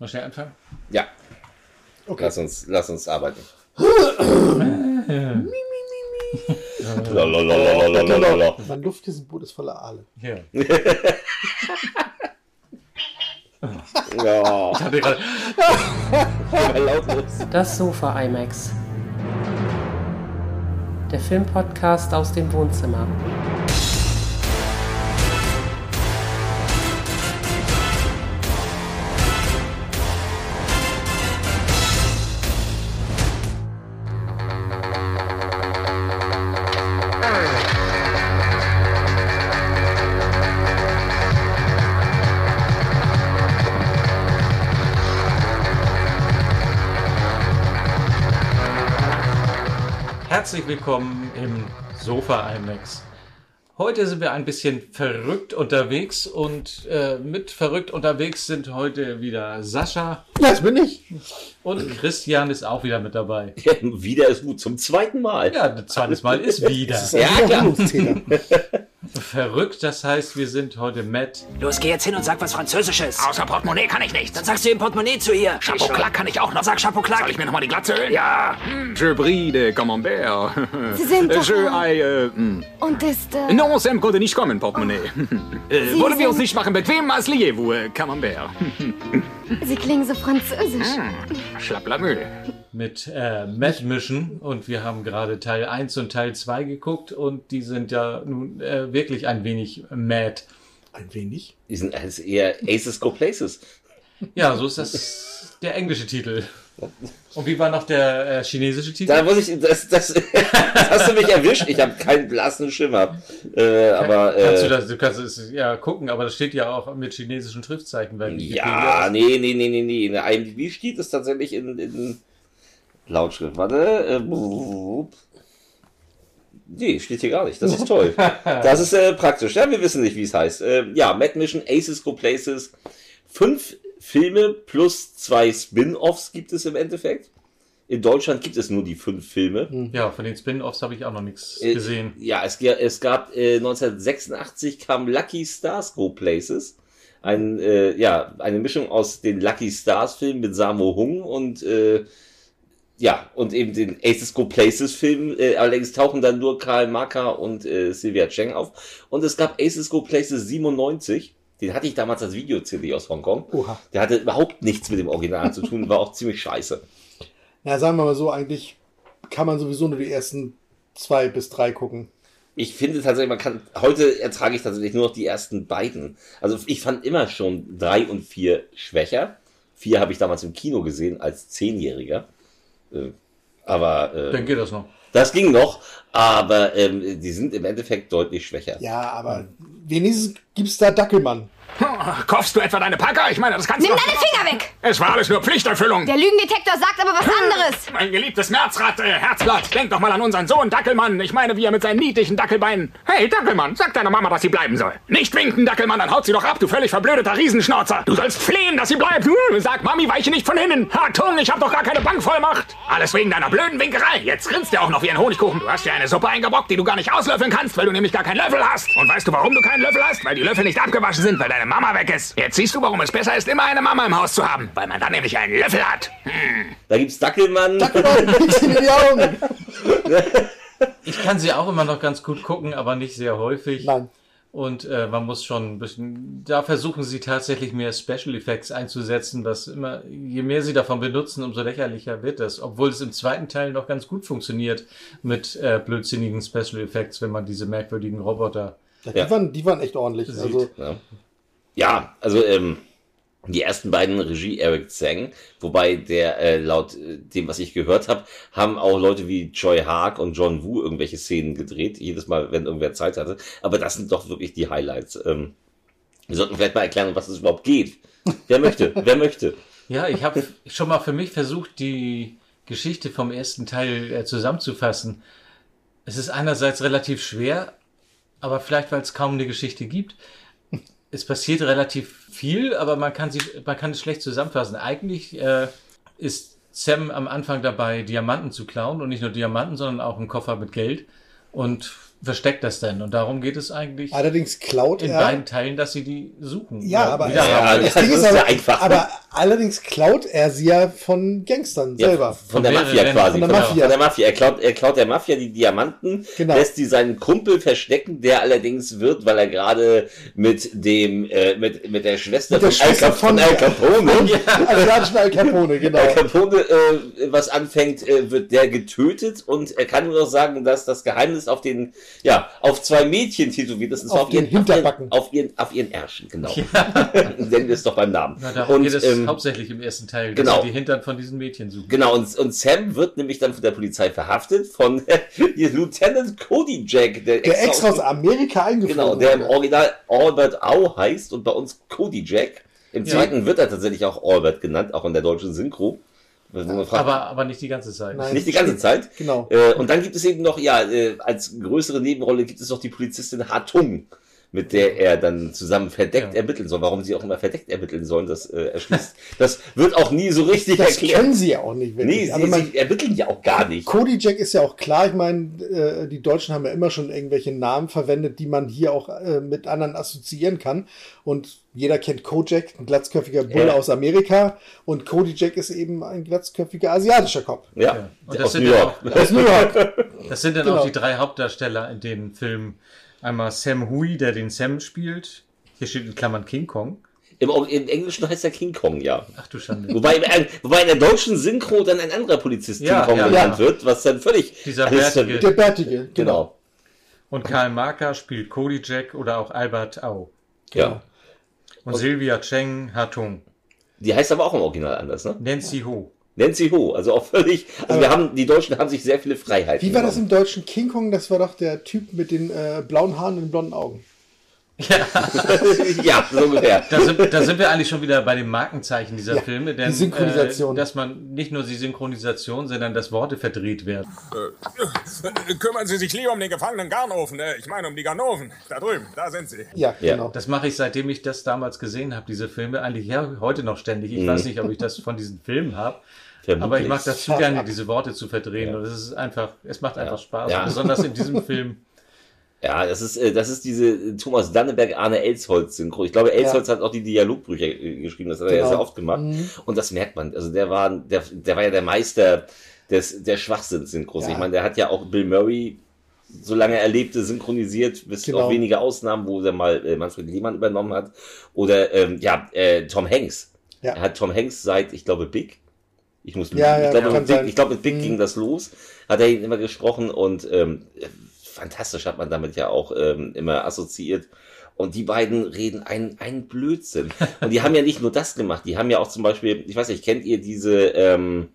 Mal schnell anfangen? Ja. Okay. Lass uns, lass uns arbeiten. Mein Luftkissenboot ist voller Aale. Ja. Ja, Ich hatte gerade. Das Sofa IMAX. Der Filmpodcast aus dem Wohnzimmer. Herzlich willkommen im Sofa IMAX. Heute sind wir ein bisschen verrückt unterwegs und äh, mit verrückt unterwegs sind heute wieder Sascha Ja, das bin ich. und Christian ist auch wieder mit dabei. Ja, wieder ist gut. Zum zweiten Mal. Ja, das zweite Mal ist wieder. Ist Ja, klar. Verrückt, das heißt, wir sind heute Matt. Los, geh jetzt hin und sag was Französisches. Außer Portemonnaie kann ich nicht. Dann sagst du im Portemonnaie zu ihr. Chapeau clac kann ich auch noch. Sag Chapeau clac. Soll ich mir nochmal die Glatze ölen? Ja. Je brille de camembert. Sie sind doch, Je äh, aille, äh, hm. Und ist, äh, Non, Sam konnte nicht kommen, Portemonnaie. äh, Sie wollen wir uns sind- nicht machen bequem? Asliez-vous, äh, camembert. Sie klingen so französisch. Mühle. mit äh, Matt Mission und wir haben gerade Teil 1 und Teil 2 geguckt und die sind ja nun äh, wirklich ein wenig mad. Ein wenig. Die sind eher Aces Go Places. Ja, so ist das der englische Titel. Und wie war noch der äh, chinesische Titel? Da muss ich, das, das, das hast du mich erwischt. Ich habe keinen blassen Schimmer. Äh, aber kannst du, äh, das, du kannst es ja gucken, aber das steht ja auch mit chinesischen Schriftzeichen. Weil ja, nee, nee, nee, nee, nee. In der IMDb steht es tatsächlich in, in Lautschrift. Warte. Äh, nee, steht hier gar nicht. Das ist toll. Das ist äh, praktisch. Ja, wir wissen nicht, wie es heißt. Äh, ja, Mad Mission, Aces Go Places. Fünf Filme plus zwei Spin-Offs gibt es im Endeffekt. In Deutschland gibt es nur die fünf Filme. Ja, von den Spin-Offs habe ich auch noch nichts Äh, gesehen. Ja, es, es gab äh, 1986 kam Lucky Stars Go Places. Ein, äh, ja, eine Mischung aus den Lucky Stars Filmen mit Sammo Hung und äh, ja, und eben den Aces Go Places Film. Äh, allerdings tauchen dann nur Karl Maka und äh, Sylvia Cheng auf. Und es gab Aces Go Places 97. Den hatte ich damals als Video-CD aus Hongkong. Oha. Der hatte überhaupt nichts mit dem Original zu tun, war auch ziemlich scheiße. Na, sagen wir mal so, eigentlich kann man sowieso nur die ersten zwei bis drei gucken. Ich finde tatsächlich, man kann, heute ertrage ich tatsächlich nur noch die ersten beiden. Also ich fand immer schon drei und vier schwächer. Vier habe ich damals im Kino gesehen als Zehnjähriger. Äh, aber äh, Dann geht das noch. das ging noch, aber ähm, die sind im Endeffekt deutlich schwächer. Ja, aber wenigstens gibt's da Dackelmann. Kaufst du etwa deine Packer? Ich meine, das kannst Nimm du deine Finger weg! Es war alles nur Pflichterfüllung. Der Lügendetektor sagt aber was anderes. Mein geliebtes Märzrad, äh, Herzblatt, denk doch mal an unseren Sohn Dackelmann. Ich meine, wie er mit seinen niedlichen Dackelbeinen. Hey, Dackelmann, sag deiner Mama, dass sie bleiben soll. Nicht winken, Dackelmann, dann haut sie doch ab, du völlig verblödeter Riesenschnauzer. Du sollst flehen, dass sie bleibt. Hm, Sag, Mami, weiche nicht von hinnen. Hartung, ich hab doch gar keine Bankvollmacht. Alles wegen deiner blöden Winkerei. Jetzt grinst er auch noch wie ein Honigkuchen. Du hast dir eine Suppe eingebockt, die du gar nicht auslöffeln kannst, weil du nämlich gar keinen Löffel hast. Und weißt du, warum du keinen Löffel hast? Weil die Löffel nicht abgewaschen sind, weil deine Mama weg ist. Jetzt siehst du, warum es besser ist, immer eine Mama im Haus zu haben. Weil man dann nämlich einen Löffel hat. Da gibt's Dackelmann. Dackelmann, in die Augen. Ich kann sie auch immer noch ganz gut gucken, aber nicht sehr häufig. Nein. Und äh, man muss schon ein bisschen, da versuchen sie tatsächlich mehr Special Effects einzusetzen, was immer, je mehr sie davon benutzen, umso lächerlicher wird das. Obwohl es im zweiten Teil noch ganz gut funktioniert mit äh, blödsinnigen Special Effects, wenn man diese merkwürdigen Roboter. Ja, Ja. die, waren, die waren echt ordentlich. Sieht. Also, Ja, ja also ähm, die ersten beiden Regie Eric Zhang, wobei der äh, laut äh, dem, was ich gehört habe, haben auch Leute wie Joy Haag und John Woo irgendwelche Szenen gedreht, jedes Mal, wenn irgendwer Zeit hatte. Aber das sind doch wirklich die Highlights. Ähm, wir sollten vielleicht mal erklären, um was es überhaupt geht. Wer möchte? Wer möchte? Ja, ich habe schon mal für mich versucht, die Geschichte vom ersten Teil äh, zusammenzufassen. Es ist einerseits relativ schwer, aber vielleicht, weil es kaum eine Geschichte gibt. Es passiert relativ viel, aber man kann, sie, man kann es schlecht zusammenfassen. Eigentlich äh, ist Sam am Anfang dabei, Diamanten zu klauen und nicht nur Diamanten, sondern auch einen Koffer mit Geld und versteckt das dann. Und darum geht es eigentlich allerdings klaut in er. beiden Teilen, dass sie die suchen. Ja, Oder aber- Ja, haben. das Ding ist aber, ja einfach. aber Allerdings klaut er sie ja von Gangstern Ja, selber. von der Von Mafia mehreren. quasi. Von der Von Mafia. Von der Mafia. Er klaut, er klaut der Mafia die Diamanten, Genau. lässt die seinen Kumpel verstecken, der allerdings wird, weil er gerade mit dem, äh, mit, mit der Schwester Mit der von, Al, Schwester Cap von von- Al Capone, Asiatischen Al Capone, genau. Al Capone äh, was anfängt, äh, wird der getötet und er kann nur noch sagen, dass das Geheimnis auf den, ja, auf zwei Mädchen tätowiert ist. zwar Auf den Hinterbacken. Auf ihren, auf ihren Ärschen, genau. Nennen wir es doch beim Namen. Na, darum und, geht es ähm, hauptsächlich im ersten Teil, genau. dass sie die Hintern von diesen Mädchen suchen. Genau, und, und Sam wird nämlich dann von der Polizei verhaftet von Lieutenant Cody Jack, der, Der extra aus Amerika eingeflogen Genau, der im. Original Albert Au heißt und bei uns Cody Jack. Im Ja. zweiten wird er tatsächlich auch Albert genannt, auch in der deutschen Synchro. Aber, aber nicht die ganze Zeit. Nein. nicht die ganze Zeit. Genau. Äh, und dann gibt es eben noch, ja, äh, als größere Nebenrolle gibt es noch die Polizistin Hartung, mit der er dann zusammen verdeckt Ja. ermitteln soll. Warum sie auch immer verdeckt ermitteln sollen, das äh, erschließt. das wird auch nie so richtig Das erklärt. können sie ja auch nicht wirklich. Nee, Aber sie, man, sie ermitteln ja auch gar nicht. Cody Jack ist ja auch klar. Ich meine, äh, die Deutschen haben ja immer schon irgendwelche Namen verwendet, die man hier auch äh, mit anderen assoziieren kann. Und jeder kennt Kojak, ein glatzköpfiger Bulle Ja. aus Amerika. Und Cody Jack ist eben ein glatzköpfiger asiatischer Kopf. Ja, Ja. Und das aus sind New ja York. auch- Aus New York. Das sind dann Genau. auch die drei Hauptdarsteller in dem Film. Einmal Sam Hui, der den Sam spielt. Hier steht in Klammern King Kong. Im, Im Englischen heißt er King Kong, ja. Ach du Schande. Wobei, im, äh, wobei in der deutschen Synchro dann ein anderer Polizist Ja, King Kong ja, genannt ja. wird, was dann völlig... Dieser bärtige. Der Bärtige. Genau. Und Karl Marker spielt Cody Jack oder auch Albert Au. Ja. Und Sylvia Cheng Hartung. Die heißt aber auch im Original anders, ne? Nancy Ho. Nancy Ho, also auch völlig... Also wir haben, die Deutschen haben sich sehr viele Freiheiten Wie war das genommen. im deutschen King Kong? Das war doch der Typ mit den äh, blauen Haaren und den blonden Augen. ja, so ungefähr. Da sind, da sind wir eigentlich schon wieder bei dem Markenzeichen dieser Ja, Filme, denn die Synchronisation. Äh, dass man nicht nur die Synchronisation, sondern dass Worte verdreht werden. Äh, Kümmern Sie sich lieber um den gefangenen Garnofen. Äh, ich meine um die Garnoven. Da drüben, da sind sie. Ja, Ja. genau. Das mache ich, seitdem ich das damals gesehen habe, diese Filme, eigentlich ja, heute noch ständig. Mhm. Ich weiß nicht, ob ich das von diesen Filmen habe. Vermutlich. Aber ich mag das zu gerne, diese Worte zu verdrehen. Und es ist einfach, es macht einfach Spaß. Ja. Besonders in diesem Film. Ja, das ist, äh, das ist diese Thomas Danneberg, Arne Elsholz Synchro. Ich glaube, Elsholz hat auch die Dialogbücher äh, geschrieben, das hat er ja Genau. sehr oft gemacht. Und das merkt man. Also der war, der, der war ja der Meister des, der Schwachsinns-Synchros. Ja. Ich meine, der hat ja auch Bill Murray, solange er lebte, synchronisiert, bis Genau. auf wenige Ausnahmen, wo er mal äh, Manfred Lehmann übernommen hat. Oder, ähm, ja, äh, Tom Hanks. Ja. Er hat Tom Hanks seit, ich glaube, Big. Ich muss Ja, ich ja, glaube, kann mit Big, ich glaube, mit Big Mhm. ging das los. Hat er ihn immer gesprochen und ähm, fantastisch hat man damit ja auch ähm, immer assoziiert. Und die beiden reden einen, einen Blödsinn. Und die haben ja nicht nur das gemacht, die haben ja auch zum Beispiel, ich weiß nicht, kennt ihr diese ähm,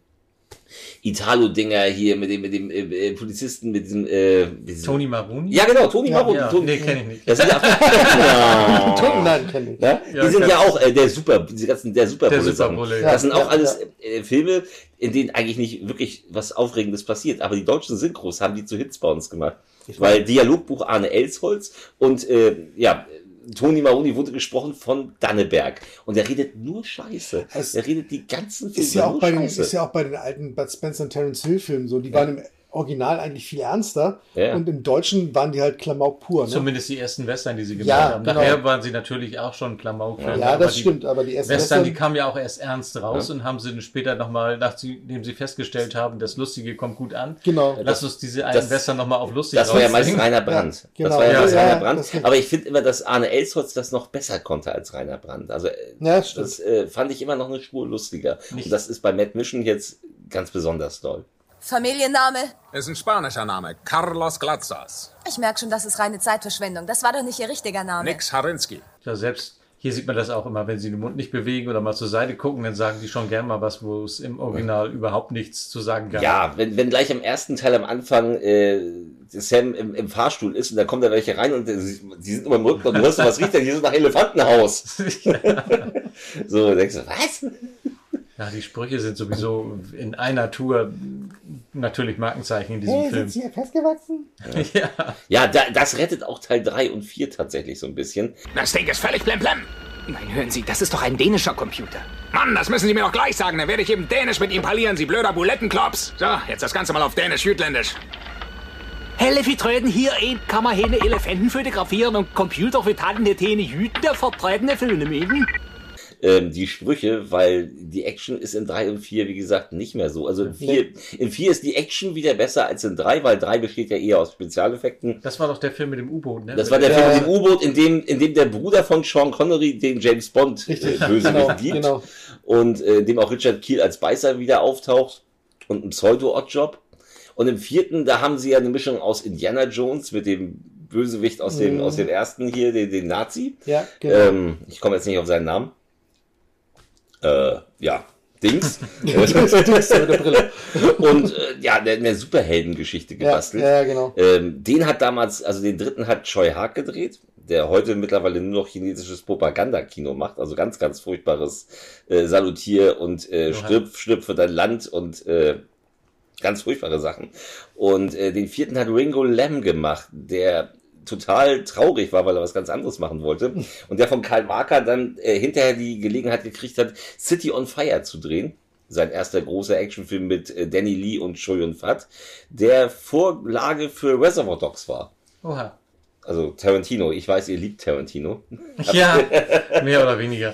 Italo-Dinger hier mit dem, mit dem äh, äh, Polizisten, mit diesem, äh, diesem Tony Maruni? Ja, genau, Toni Ja, Maroni. ja. Toni- Nee, kenn ich nicht. Das sind ja, ja. Toten, nein, kenne ich. Ja, die sind ich ja auch äh, der Super, diese ganzen der Superbulle. Der. Superbulle, ja. Das sind auch Ja, alles äh, Filme, in denen eigentlich nicht wirklich was Aufregendes passiert. Aber die deutschen Synchros haben die zu Hits bei uns gemacht. Weil Dialogbuch Arne Elsholz und äh, ja, Toni Maroni wurde gesprochen von Danneberg. Und er redet nur Scheiße. Es er redet die ganzen Filme Ist ja, auch nur bei den, Scheiße. ist ja auch bei den alten Bud Spencer und Terence Hill Filmen so. Die waren im Original eigentlich viel ernster. Ja. Und im Deutschen waren die halt Klamauk pur. Ne? Zumindest die ersten Western, die sie gemacht Ja, haben. genau. Nachher waren sie natürlich auch schon Klamaukfilme. ja, aber das die stimmt. Aber die ersten Western, die Western- kamen ja auch erst ernst raus und haben sie dann später nochmal, nachdem sie festgestellt haben, das Lustige kommt gut an. Genau. Lass uns diese alten das- Western nochmal auf lustig Das war ja rausbringen. Rainer Brandt. Ja, das genau. war ja, Ja, meistens ja, Rainer Brandt. Aber ich finde immer, dass Arne Elsholz das noch besser konnte als Rainer Brandt. Also äh, Ja, das stimmt. das äh, fand ich immer noch eine Spur lustiger. Und das ist bei Mad Mission jetzt ganz besonders toll. Familienname? Ist ein spanischer Name. Carlos Glatzas. Ich merke schon, das ist reine Zeitverschwendung. Das war doch nicht Ihr richtiger Name. Nix Harinski. Ja, selbst hier sieht man das auch immer, wenn sie den Mund nicht bewegen oder mal zur Seite gucken, dann sagen die schon gern mal was, wo es im Original überhaupt nichts zu sagen gab. Ja, wenn, wenn gleich am ersten Teil am Anfang äh, Sam im, im Fahrstuhl ist und da kommen da welche rein und äh, sie die sind immer im Rücken und du hörst, was riecht denn? Hier ist nach Elefantenhaus. so, denkst du, was? Ja, die Sprüche sind sowieso in einer Tour natürlich Markenzeichen in diesem Film. hier festgewachsen? Ja. Ja, da, das rettet auch Teil 3 und 4 tatsächlich so ein bisschen. Das Ding ist völlig blemblem. Nein, hören Sie, das ist doch ein dänischer Computer. Mann, das müssen Sie mir doch gleich sagen. Dann werde ich eben Dänisch mit ihm parlieren, Sie blöder Bulettenklops. So, jetzt das Ganze mal auf Dänisch-Jütländisch. Helle wie treten hier ein, kann man hier Elefanten fotografieren und Computer für Täne Jüten der vertretene Filme. Ähm, die Sprüche, weil die Action ist in drei und vier, wie gesagt, nicht mehr so. Also in vier, in vier ist die Action wieder besser als in drei, weil drei besteht ja eher aus Spezialeffekten. Das war doch der Film mit dem U-Boot, ne? Das war der Film mit dem U-Boot, in dem, in dem der Bruder von Sean Connery den James Bond äh, Bösewicht genau, gibt genau. und äh, in dem auch Richard Kiel als Beißer wieder auftaucht und ein Pseudo-Oddjob. Und im vierten, da haben sie ja eine Mischung aus Indiana Jones mit dem Bösewicht aus dem, aus dem ersten hier, den, den Nazi. Ja, genau. Ähm, ich komme jetzt nicht auf seinen Namen. Äh, ja, Dings. Der und äh, ja, eine, eine Superheldengeschichte Ja, gebastelt. ja, genau. Ähm, den hat damals, also den dritten hat Choi Haag gedreht, der heute mittlerweile nur noch chinesisches Propagandakino macht, also ganz, ganz furchtbares äh, Salutier und äh, stirb, stirb für dein Land und äh, ganz furchtbare Sachen. Und äh, den vierten hat Ringo Lam gemacht, der total traurig war, weil er was ganz anderes machen wollte. Und der von Karl Marker dann äh, hinterher die Gelegenheit gekriegt hat, City on Fire zu drehen. Sein erster großer Actionfilm mit äh, Danny Lee und Choi Yun Fat, der Vorlage für Reservoir Dogs war. Oha. Also Tarantino, ich weiß, ihr liebt Tarantino. Ja, mehr oder weniger.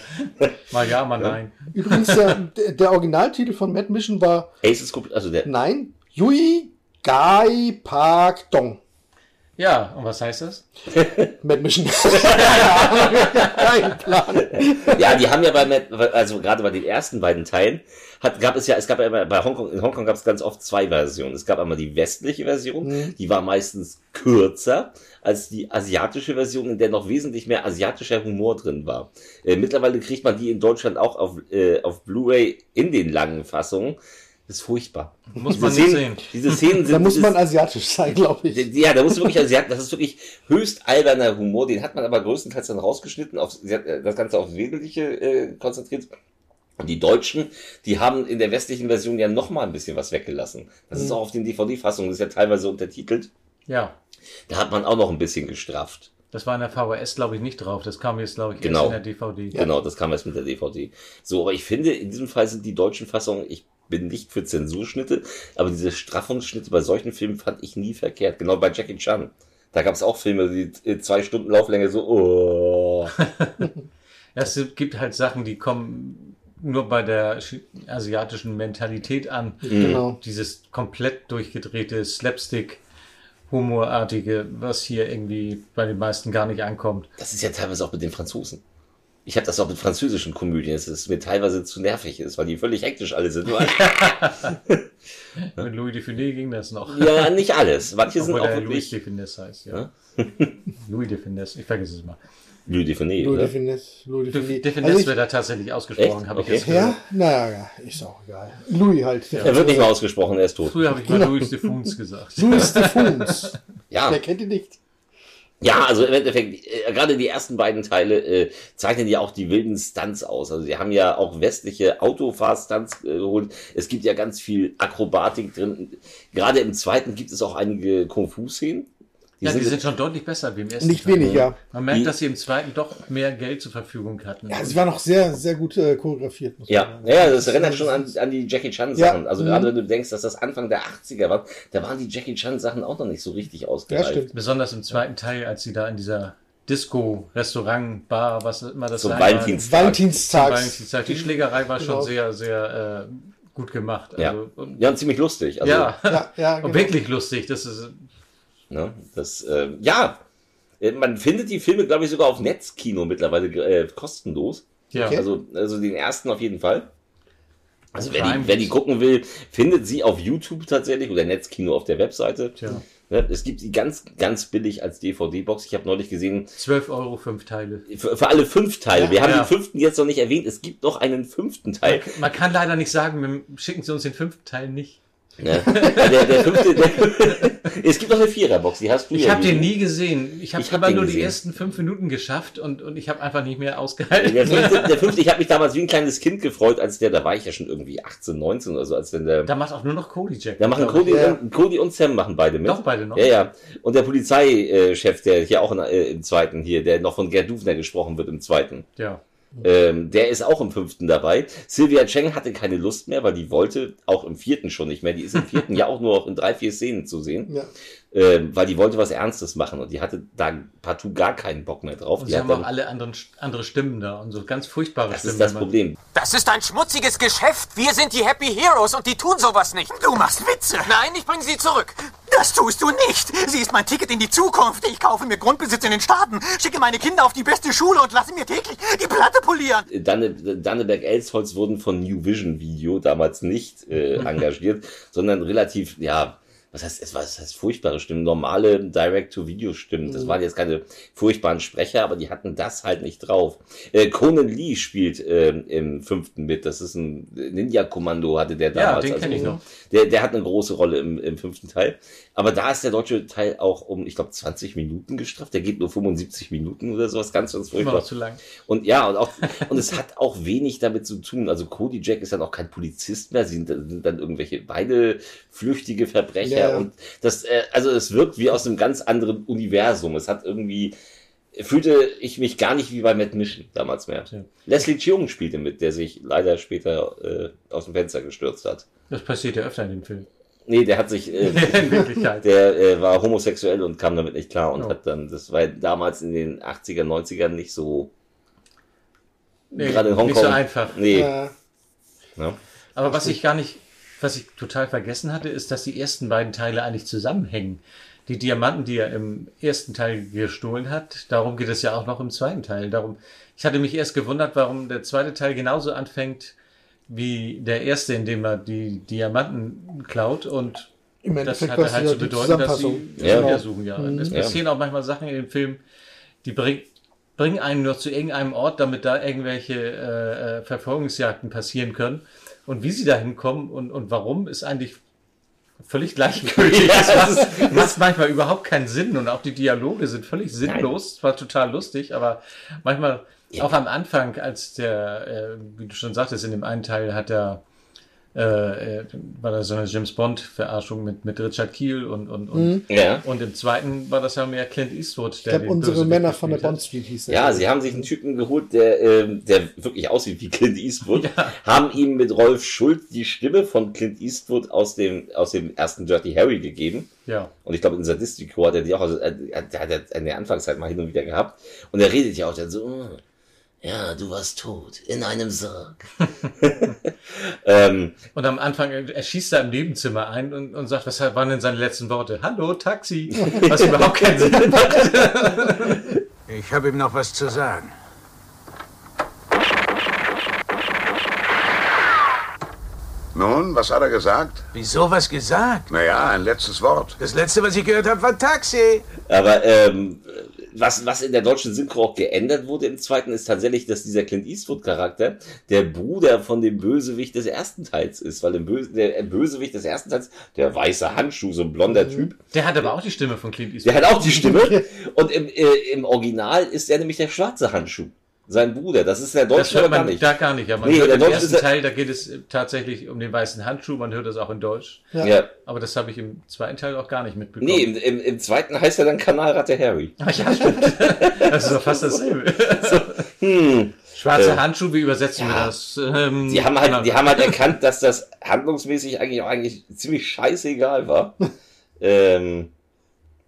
Mal ja, mal nein. Übrigens, der, der- der Originaltitel von Mad Mission war, Aces, also der, nein, Yui Gai Pak Dong. Ja, und was heißt das? Mad Mission. Kein Plan. ja, die haben ja bei, Mad- also gerade bei den ersten beiden Teilen, hat, gab es ja, es gab ja immer, bei Hongkong, in Hongkong gab es ganz oft zwei Versionen. Es gab einmal die westliche Version, die war meistens kürzer als die asiatische Version, in der noch wesentlich mehr asiatischer Humor drin war. Äh, mittlerweile kriegt man die in Deutschland auch auf, äh, auf Blu-ray in den langen Fassungen. Das ist furchtbar. Muss Diese man nicht Szenen, sehen. diese Szenen sind Da muss man asiatisch sein, glaube ich. ja, da muss wirklich, also, sie hat- das ist wirklich höchst alberner Humor, den hat man aber größtenteils dann rausgeschnitten, auf, sie hat äh, das Ganze auf Wesentliche äh, konzentriert. Und die Deutschen, die haben in der westlichen Version ja noch mal ein bisschen was weggelassen. Das Mhm. ist auch auf den DVD-Fassungen, das ist ja teilweise untertitelt. Ja. Da hat man auch noch ein bisschen gestrafft. Das war in der VHS, glaube ich, nicht drauf. Das kam jetzt, glaube ich, Genau. erst in der DVD. Genau, das kam erst mit der DVD. So, aber ich finde, in diesem Fall sind die deutschen Fassungen, ich bin nicht für Zensurschnitte, aber diese Straffungsschnitte bei solchen Filmen fand ich nie verkehrt. Genau bei Jackie Chan. Da gab es auch Filme, die äh, zwei Stunden Lauflänge so, oh. Ja, es gibt halt Sachen, die kommen nur bei der asiatischen Mentalität an. Genau. Dieses komplett durchgedrehte Slapstick, humorartige, was hier irgendwie bei den meisten gar nicht ankommt. Das ist ja teilweise auch mit den Franzosen. Ich habe das auch mit französischen Komödien, dass es mir teilweise zu nervig ist, weil die völlig hektisch alle sind. Mit Louis de Funès ging das noch. ja, nicht alles. Manche sind Obwohl auch der Louis de wirklich Funès heißt, ja. Louis de Funès, ich vergesse es mal. Louis de Funès, Louis oder? de Finesse. Louis de De, Funès. de Funès Also ich- wird da tatsächlich ausgesprochen, habe ich Okay. jetzt gehört. Ja, naja, ja, ist auch egal. Louis halt. Er wird nicht mehr ausgesprochen, er ist tot. Früher habe ich mal Louis de Funs gesagt. Louis de Funs. Ja. Wer kennt ihn nicht? Ja, also im Endeffekt, äh, gerade die ersten beiden Teile äh, zeichnen ja auch die wilden Stunts aus. Also sie haben ja auch westliche Autofahr-Stunts äh, geholt. Es gibt ja ganz viel Akrobatik drin. Gerade im zweiten gibt es auch einige Kung-Fu-Szenen. Ja, die sind schon deutlich besser wie im ersten Nicht Teil. wenig, ja. Man merkt, Die- dass sie im zweiten doch mehr Geld zur Verfügung hatten. Ja, sie war noch sehr, sehr gut äh, choreografiert. Muss man Ja, sagen. ja, das erinnert schon an, an die Jackie Chan Sachen. Ja. Also Mhm. gerade wenn du denkst, dass das Anfang der 80er war, da waren die Jackie Chan Sachen auch noch nicht so richtig Ja, ausgereift. stimmt. Besonders im zweiten Teil, als sie da in dieser Disco, Restaurant, Bar, was immer das Zum sein Valentinstag. War, zum Valentinstags. Valentinstag. Die Schlägerei war Genau. schon sehr, sehr äh, gut gemacht. Ja. Also, und, ja, und ziemlich lustig. Also, ja. Ja, ja, und genau. wirklich lustig. Das ist, Ne? Das, äh, ja, man findet die Filme, glaube ich, sogar auf Netzkino mittlerweile äh, kostenlos. ja. Okay. Also, also den ersten auf jeden Fall. Also wer die, wer die gucken will, findet sie auf YouTube tatsächlich oder Netzkino auf der Webseite. Tja. Ne? Es gibt sie ganz, ganz billig als DVD-Box. Ich habe neulich gesehen, 12 Euro, fünf Teile. für, für alle fünf Teile. Wir haben Ja. den fünften jetzt noch nicht erwähnt. Es gibt noch einen fünften Teil. Man kann leider nicht sagen, wir schicken Sie uns den fünften Teil nicht. Ne? Der, der fünfte, der, es gibt noch eine Viererbox, die hast du Ich ja habe den nie gesehen. Ich habe Ich hab den nur die gesehen. ersten fünf Minuten geschafft und, und ich habe einfach nicht mehr ausgehalten. Der fünfte, der fünfte, ich habe mich damals wie ein kleines Kind gefreut, als der, da war ich ja schon irgendwie 18, 19 oder so, als wenn der, Da macht auch nur noch Cody Jack. da machen ich. Cody, Ja. und, Cody und Sam machen beide mit. Doch, beide noch. Ja, ja. Und der Polizeichef, der hier auch in, äh, im zweiten hier, der noch von Gerd Dufner gesprochen wird im zweiten. Ja. Ähm, der ist auch im fünften dabei. Sylvia Cheng hatte keine Lust mehr, weil die wollte auch im vierten schon nicht mehr. Die ist im vierten ja auch nur noch in drei, vier Szenen zu sehen. Ja. Ähm, weil die wollte was Ernstes machen und die hatte da partout gar keinen Bock mehr drauf. Und die haben auch dann, alle anderen, andere Stimmen da und so ganz furchtbare das Stimmen. ist das wenn man- Problem. Das ist ein schmutziges Geschäft. Wir sind die Happy Heroes und die tun sowas nicht. Du machst Witze. Nein, ich bringe sie zurück. Das tust du nicht. Sie ist mein Ticket in die Zukunft. Ich kaufe mir Grundbesitz in den Staaten, schicke meine Kinder auf die beste Schule und lasse mir täglich die Platte polieren. Danne, Danneberg-Elsholz wurden von New Vision Video damals nicht äh, engagiert, sondern relativ, ja, was heißt, es war, es heißt furchtbare Stimmen, normale Direct-to-Video-Stimmen. Das waren jetzt keine furchtbaren Sprecher, aber die hatten das halt nicht drauf. Äh, Conan Lee spielt äh, im fünften mit. Das ist ein Ninja-Kommando, hatte der Ja, damals. den kenn ich noch. Der, der hat eine große Rolle im, im fünften Teil. Aber da ist der deutsche Teil auch um, ich glaube, 20 Minuten gestrafft. Der geht nur 75 Minuten oder sowas, ganz, ganz Immer furchtbar. noch zu lang. Und ja, und auch, und es hat auch wenig damit zu tun. Also Cody Jack ist dann auch kein Polizist mehr, sie sind, sind dann irgendwelche beide flüchtige Verbrecher ja. und das, äh, also es wirkt wie aus einem ganz anderen Universum. Es hat irgendwie, fühlte ich mich gar nicht wie bei Matt Mission damals mehr. Ja. Leslie Cheung spielte mit, der sich leider später äh, aus dem Fenster gestürzt hat. Das passiert ja öfter in dem Film. Nee, der hat sich, äh, der äh, war homosexuell und kam damit nicht klar und Oh. hat dann, das war damals in den 80er, 90ern nicht so, Nee, gerade in Hongkong. Nicht so einfach. Nee. Ja. Ja. Aber was ich gar nicht, was ich total vergessen hatte, ist, dass die ersten beiden Teile eigentlich zusammenhängen. Die Diamanten, die er im ersten Teil gestohlen hat, darum geht es ja auch noch im zweiten Teil. Darum, ich hatte mich erst gewundert, warum der zweite Teil genauso anfängt wie der erste, indem er die Diamanten klaut und Im das Endeffekt hatte halt es zu ja die bedeuten, dass sie. Ja. wieder suchen. Ja. Es Ja. passieren auch manchmal Sachen in dem Film, die bring, bringen einen nur zu irgendeinem Ort, damit da irgendwelche äh, äh, Verfolgungsjagden passieren können. Und wie sie da hinkommen und, und warum, ist eigentlich völlig gleichgültig. Ja, das macht, macht manchmal überhaupt keinen Sinn und auch die Dialoge sind völlig sinnlos. Es war total lustig, aber manchmal, auch am Anfang, als der, äh, wie du schon sagtest, in dem einen Teil hat er äh, äh, war da so eine James Bond Verarschung mit mit Richard Kiel und und und, Ja. und im zweiten war das ja mehr Clint Eastwood, Ich glaube, unsere Männer von der. Bond Street hieß der. Ja, sie haben sich einen Typen geholt, der, ähm, der wirklich aussieht wie Clint Eastwood, Ja. haben ihm mit Rolf Schulz die Stimme von Clint Eastwood aus dem, aus dem ersten Dirty Harry gegeben. Ja. Und ich glaube, in Sadistico hat er die auch, also, äh, der hat er in der Anfangszeit mal hin und wieder gehabt. Und er redet ja auch dann so, "Oh, ja, du warst tot, in einem Sarg. ähm, Und am Anfang, er schießt da im Nebenzimmer ein und, und sagt, was waren denn seine letzten Worte? Hallo, Taxi! Was überhaupt keinen Sinn macht. Ich habe ihm noch was zu sagen. Nun, was hat er gesagt? Wieso was gesagt? Naja, ein letztes Wort. Das letzte, was ich gehört habe, war Taxi. Aber ähm, was, was in der deutschen Synchro auch geändert wurde im zweiten, ist tatsächlich, dass dieser Clint Eastwood-Charakter der Bruder von dem Bösewicht des ersten Teils ist. Weil im Böse, der Bösewicht des ersten Teils, der weiße Handschuh, so ein blonder Typ, Der hat aber auch die Stimme von Clint der Eastwood. hat auch die Stimme. Und im, äh, im Original ist er nämlich der schwarze Handschuh. Sein Bruder. Das ist in der Das deutschen hört aber gar man nicht. da gar nicht. Ja, man Nee, hört der im ersten ja- Teil, da geht es äh, tatsächlich um den weißen Handschuh. Man hört das auch in Deutsch. Ja. Aber das habe ich im zweiten Teil auch gar nicht mitbekommen. Nee, im, im, im zweiten heißt er dann Kanalratte Harry. Ach ja, stimmt. Das ist doch fast dasselbe. Hm. Schwarzer Äh, Handschuh, wie übersetzen wir ja. das? Ähm, Die haben halt, die haben halt erkannt, dass das handlungsmäßig eigentlich auch eigentlich ziemlich scheißegal war. ähm,